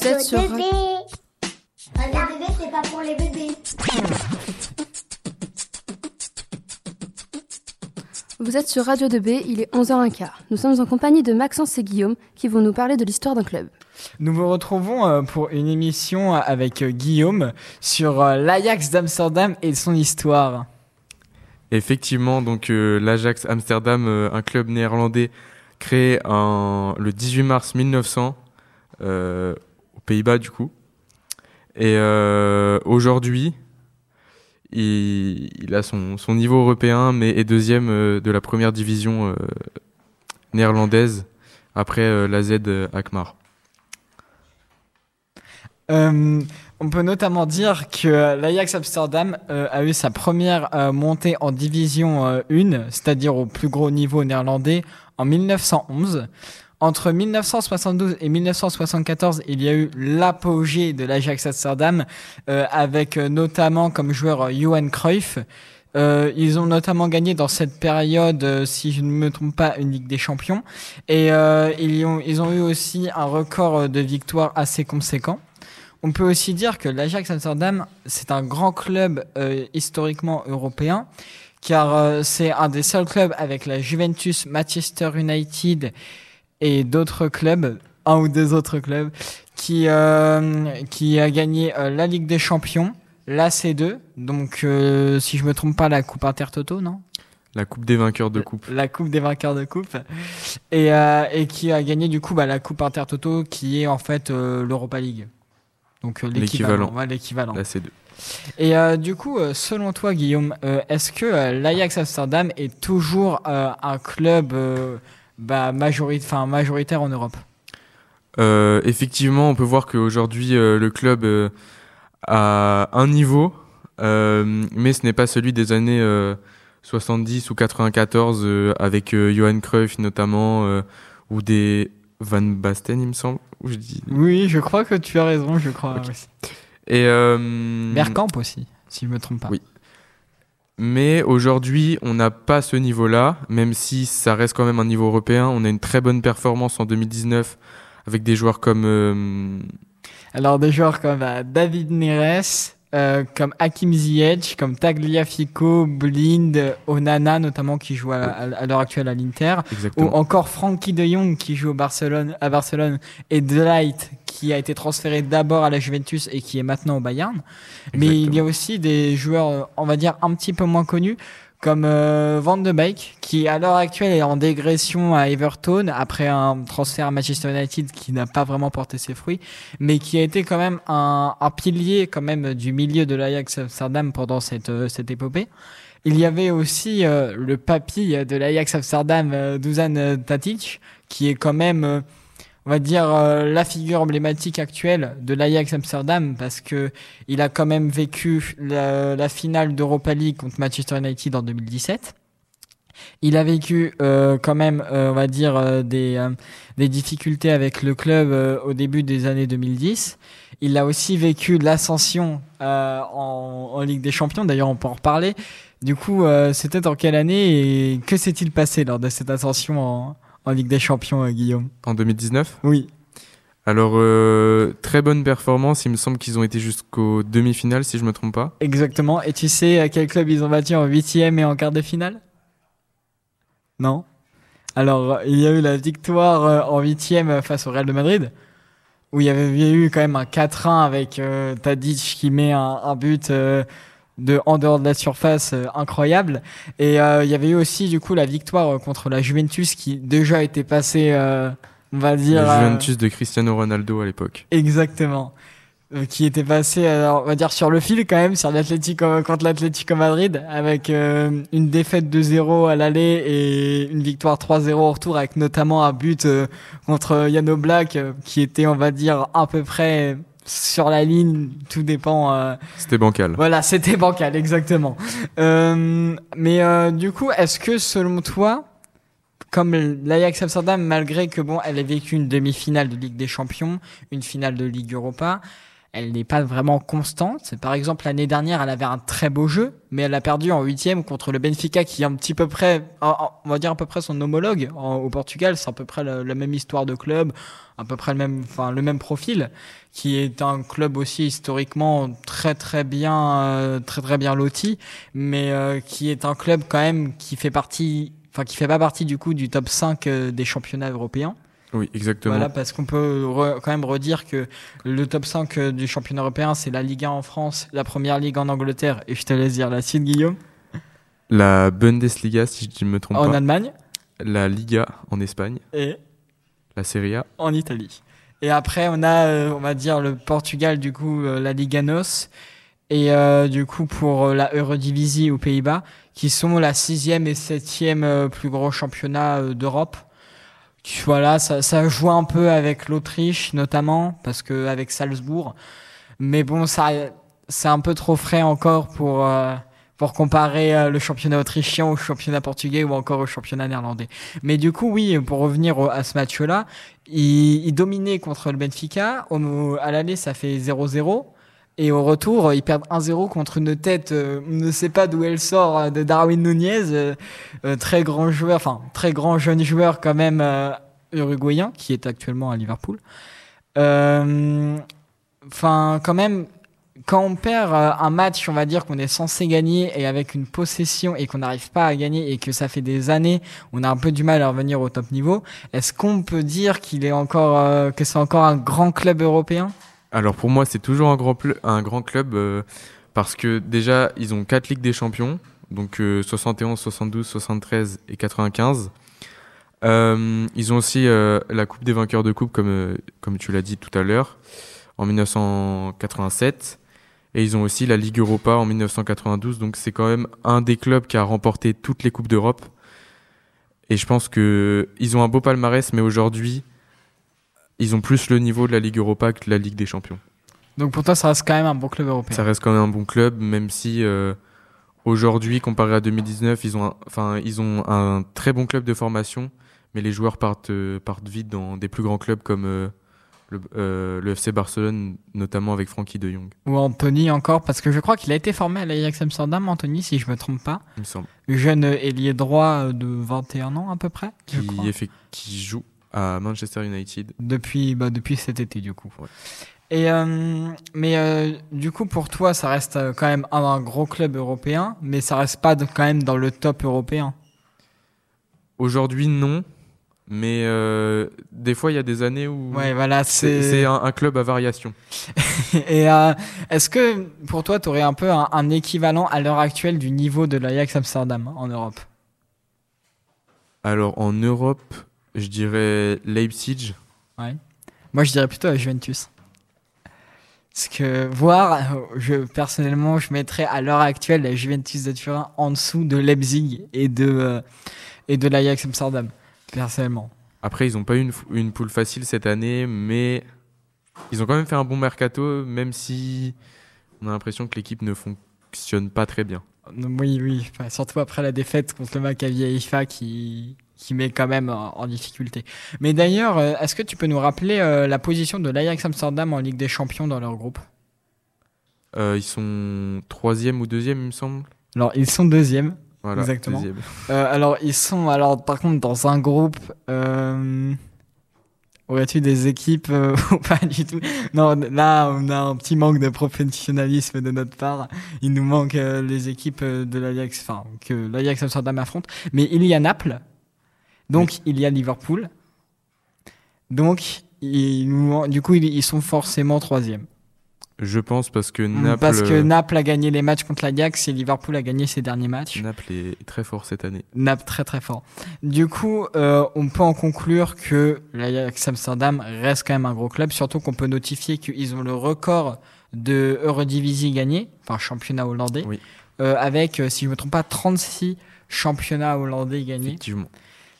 Vous êtes sur bébé. Radio bébé, c'est pas pour les bébés. Vous êtes sur Radio 2B, il est 11h15. Nous sommes en compagnie de Maxence et Guillaume qui vont nous parler de l'histoire d'un club. Nous vous retrouvons euh, pour une émission avec euh, Guillaume sur euh, l'Ajax d'Amsterdam et son histoire. Effectivement, donc euh, l'Ajax Amsterdam, euh, un club néerlandais créé en, le 18 mars 1900 euh, aux Pays-Bas du coup. Et euh, aujourd'hui, il, a son, son niveau européen, mais est deuxième euh, de la première division euh, néerlandaise après la Z. Euh, on peut notamment dire que l'Ajax Amsterdam a eu sa première montée en division euh, 1, c'est-à-dire au plus gros niveau néerlandais, en 1911. Entre 1972 et 1974, il y a eu l'apogée de l'Ajax Amsterdam, euh, avec euh, notamment comme joueur euh, Johan Cruyff. Euh, ils ont notamment gagné dans cette période, euh, si je ne me trompe pas, une Ligue des Champions. Et euh, ils, ont, ils ont eu aussi un record euh, de victoires assez conséquent. On peut aussi dire que l'Ajax Amsterdam, c'est un grand club historiquement européen, car c'est un des seuls clubs avec la Juventus, Manchester United et d'autres clubs, un ou deux autres clubs, qui, euh, qui a gagné euh, la Ligue des Champions, la C2, donc euh, si je me trompe pas, la Coupe Intertoto, non? La coupe des vainqueurs de coupe. la coupe des vainqueurs de coupe et, euh, et qui a gagné du coup bah, la coupe Intertoto qui est en fait euh, l'Europa League donc euh, l'équivalent L'équivalent. ouais, l'équivalent La C2. et euh, du coup selon toi Guillaume euh, est-ce que l'Ajax Amsterdam est toujours euh, un club euh, bah, majoritaire en Europe Euh, effectivement, on peut voir qu'aujourd'hui, euh, le club euh, a un niveau, euh, mais ce n'est pas celui des années euh, 70 ou 94, euh, avec Johan Cruyff notamment, ou des Van Basten, il me semble. Ou je dis... oui je crois que tu as raison je crois Ok. aussi. Et, Bergkamp aussi si je me trompe pas Oui. Mais aujourd'hui, on n'a pas ce niveau-là, même si ça reste quand même un niveau européen. On a une très bonne performance en 2019 avec des joueurs comme euh, Alors des joueurs comme euh, David Neres, euh, comme Hakim Ziyech, comme Tagliafico, Blind, Onana notamment qui joue à, à- à l'heure actuelle à l'Inter, ou encore Frankie de Jong qui joue au Barcelone, à Barcelone et Delight qui a été transféré d'abord à la Juventus et qui est maintenant au Bayern. Mais il y a aussi des joueurs, on va dire, un petit peu moins connus, comme euh, Van de Beek, qui à l'heure actuelle est en dégression à Everton après un transfert à Manchester United qui n'a pas vraiment porté ses fruits, mais qui a été quand même un, un pilier quand même du milieu de l'Ajax Amsterdam pendant cette, euh, cette épopée. Il y avait aussi euh, le papy de l'Ajax Amsterdam, euh, Dusan Tadic, qui est quand même, euh, on va dire, euh, la figure emblématique actuelle de l'Ajax Amsterdam, parce que il a quand même vécu la, finale d'Europa League contre Manchester United en 2017. Il a vécu euh, quand même, euh, on va dire, euh, des, euh, des difficultés avec le club euh, au début des années 2010. Il a aussi vécu l'ascension euh, en, en Ligue des Champions. D'ailleurs, on peut en reparler. Du coup, c'était en quelle année et que s'est-il passé lors de cette ascension en, en Ligue des Champions, euh, Guillaume En 2019 Oui. Alors, euh, très bonne performance. Il me semble qu'ils ont été jusqu'aux demi-finales, si je me trompe pas. Exactement. Et tu sais à quel club ils ont battu en huitième et en quart de finale? Non? Alors, il y a eu la victoire euh, en huitième face au Real de Madrid, où il y avait eu quand même un 4-1 avec euh, Tadic qui met un, un but euh, de en dehors de la surface euh, incroyable. Et euh, il y avait eu aussi du coup la victoire euh, contre la Juventus qui déjà était passée, euh, on va dire. La Juventus de Cristiano Ronaldo à l'époque. Exactement. Euh, qui était passé, alors, on va dire, sur le fil quand même, sur l'Atlético, contre l'Atlético Madrid, avec euh, une défaite de 0 à l'aller et une victoire 3-0 au retour, avec notamment un but euh, contre Yano Black, qui était, on va dire, à peu près sur la ligne, tout dépend. euh, C'était bancal. voilà, c'était bancal, exactement. Euh, mais euh, du coup, est-ce que selon toi, comme l'Ajax Amsterdam, malgré que bon, elle ait vécu une demi-finale de Ligue des Champions, une finale de Ligue Europa, elle n'est pas vraiment constante. Par exemple, l'année dernière, elle avait un très beau jeu, mais elle a perdu en huitième contre le Benfica, qui est un petit peu près, on va dire à peu près son homologue au Portugal. C'est à peu près la, même histoire de club, à peu près le même, enfin le même profil, qui est un club aussi historiquement très très bien, euh, très très bien loti, mais euh, qui est un club quand même qui fait partie, enfin qui fait pas partie du coup du top 5 euh, des championnats européens. Oui, exactement. Voilà, parce qu'on peut quand même redire que le top 5 euh, du championnat européen, c'est la Ligue 1 en France, la Première Ligue en Angleterre, et je te laisse dire la suite, Guillaume. La Bundesliga, si je ne me trompe pas. En Allemagne. La Liga en Espagne. Et La Serie A. En Italie. Et après, on a, euh, on va dire, le Portugal, du coup, euh, la Liga NOS. Et du coup, pour la Eurodivisie aux Pays-Bas, qui sont la sixième et septième plus gros championnat d'Europe voilà, ça, ça joue un peu avec l'Autriche notamment parce que avec Salzbourg, mais bon, ça c'est un peu trop frais encore pour euh, pour comparer euh, le championnat autrichien au championnat portugais ou encore au championnat néerlandais. Mais du coup, oui, pour revenir à ce match-là, il, il, dominait contre le Benfica. Au, à l'aller, ça fait 0-0. Et au retour, ils perdent 1-0 contre une tête, euh, on ne sait pas d'où elle sort, euh, de Darwin Nunez, euh, très grand joueur, enfin très grand jeune joueur quand même uruguayen, qui est actuellement à Liverpool. Enfin, quand même, quand on perd un match, on va dire qu'on est censé gagner et avec une possession et qu'on n'arrive pas à gagner et que ça fait des années, on a un peu du mal à revenir au top niveau. Est-ce qu'on peut dire qu'il est encore, que c'est encore un grand club européen? Alors pour moi, c'est toujours un grand, club euh, parce que déjà, ils ont quatre Ligues des Champions, donc 71, 72, 73 et 95. Euh, ils ont aussi euh, la Coupe des vainqueurs de coupe, comme, comme tu l'as dit tout à l'heure, en 1987. Et ils ont aussi la Ligue Europa en 1992. Donc c'est quand même un des clubs qui a remporté toutes les Coupes d'Europe. Et je pense que ils ont un beau palmarès, mais aujourd'hui, ils ont plus le niveau de la Ligue Europa que la Ligue des Champions. Donc pour toi, ça reste quand même un bon club européen. Ça reste quand même un bon club, même si euh, aujourd'hui, comparé à 2019, ils ont, un, enfin, ils ont un très bon club de formation, mais les joueurs partent, euh, partent vite dans des plus grands clubs comme euh, le, le, FC Barcelone, notamment avec Frankie de Jong. Ou Anthony encore, parce que je crois qu'il a été formé à l'Ajax Amsterdam, Anthony, si je me trompe pas. Il me semble. Jeune ailier droit de 21 ans à peu près. Qui, qui joue à Manchester United. Depuis, bah, depuis cet été, du coup. Et euh, mais euh, du coup, pour toi, ça reste euh, quand même un, gros club européen, mais ça reste pas quand même dans le top européen. Aujourd'hui, non. Mais des fois, il y a des années où ouais, voilà, c'est un, club à variation. Et est-ce que pour toi, tu aurais un peu un, un équivalent à l'heure actuelle du niveau de l'Ajax Amsterdam en Europe? Alors en Europe, je dirais Leipzig. Ouais. Moi, je dirais plutôt la Juventus. Parce que voir, je personnellement, je mettrais à l'heure actuelle la Juventus de Turin en dessous de Leipzig et de euh, et de l'Ajax Amsterdam, personnellement. Après, ils n'ont pas eu une, une poule facile cette année, mais ils ont quand même fait un bon mercato, même si on a l'impression que l'équipe ne fonctionne pas très bien. Oui, oui, surtout après la défaite contre le Maccabi Haifa qui qui met quand même en, difficulté. Mais d'ailleurs, euh, est-ce que tu peux nous rappeler euh, la position de l'Ajax Amsterdam en Ligue des Champions dans leur groupe? Euh, Ils sont troisième ou deuxième, il me semble. Alors, ils sont deuxième. Voilà, exactement. alors, ils sont, alors, par contre, dans un groupe. Aurais-tu des équipes ou pas du tout? Non, là, on a un petit manque de professionnalisme de notre part. Il nous manque les équipes de l'Ajax, enfin, que l'Ajax Amsterdam affronte. Mais il y a Naples, donc, il y a Liverpool. Donc, du coup, ils sont forcément troisième. Je pense parce que Naples. Parce que Naples a gagné les matchs contre l'Ajax et Liverpool a gagné ses derniers matchs. Naples est très fort cette année. Naples très très fort. Du coup, euh, on peut en conclure que l'Ajax Amsterdam reste quand même un gros club, surtout qu'on peut notifier qu'ils ont le record de Eurodivisie gagné, enfin championnat hollandais, oui. euh, avec, euh, si je ne me trompe pas, 36 championnats hollandais gagnés. Effectivement.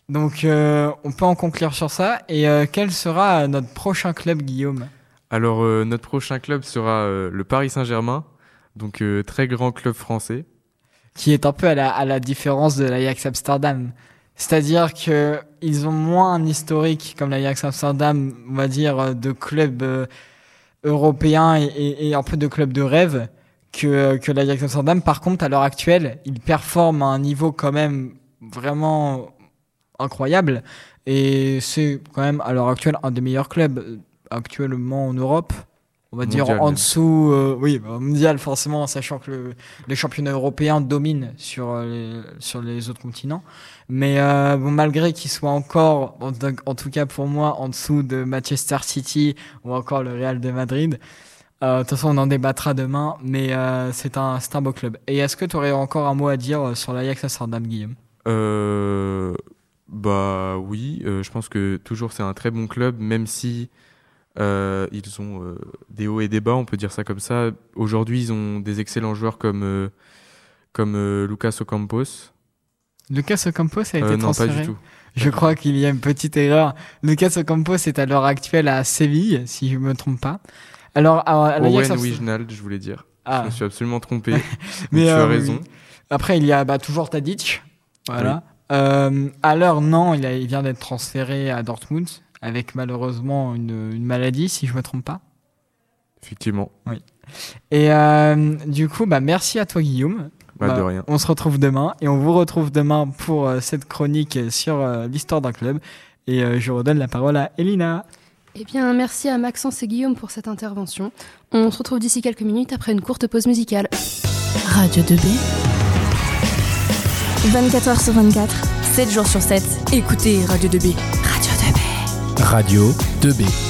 Donc, euh, on peut en conclure sur ça. Et euh, quel sera notre prochain club, Guillaume? Alors, euh, notre prochain club sera le Paris Saint-Germain, donc très grand club français. Qui est un peu à la, à la différence de l'Ajax Amsterdam. C'est-à-dire que ils ont moins un historique comme l'Ajax Amsterdam, on va dire, de club européen et, et, et un peu de club de rêve que, que l'Ajax Amsterdam. Par contre, à l'heure actuelle, il performe à un niveau quand même vraiment incroyable. Et c'est quand même à l'heure actuelle un des meilleurs clubs euh, actuellement en Europe. On va dire en dessous, euh, oui, bah, mondial forcément, sachant que le, les championnats européens dominent sur euh, les, sur les autres continents. Mais euh, bon, malgré qu'il soit encore, en, en tout cas pour moi, en dessous de Manchester City ou encore le Real de Madrid, euh, de toute façon on en débattra demain, mais c'est un, un beau club. Et est-ce que tu aurais encore un mot à dire sur l'Ajax Amsterdam, Guillaume? Euh, bah oui, euh, je pense que toujours c'est un très bon club, même si euh, ils ont euh, des hauts et des bas, on peut dire ça comme ça. Aujourd'hui, ils ont des excellents joueurs comme comme Lucas Ocampos. Lucas Ocampos a été Euh, non, pas transféré du tout. Je crois qu'il y a une petite erreur. Lucas Ocampos est à l'heure actuelle à Séville, si je me trompe pas. Alors, à, Owen Wijnald, je voulais dire. Ah. Je me suis absolument trompé. Mais, tu as raison. oui. Après, il y a bah, toujours Tadic. Voilà. Euh, à l'heure, non, il, a, il vient d'être transféré à Dortmund avec malheureusement une, une maladie, si je me trompe pas. Effectivement. Et euh, du coup, bah, merci à toi, Guillaume. Bah, Bah, de rien. On se retrouve demain et on vous retrouve demain pour euh, cette chronique sur euh, l'histoire d'un club. Et euh, je redonne la parole à Elina. Eh bien, merci à Maxence et Guillaume pour cette intervention. On se retrouve d'ici quelques minutes après une courte pause musicale. Radio 2B, 24h sur 24. 7 jours sur 7. Écoutez Radio 2B. Radio 2B. Radio 2B.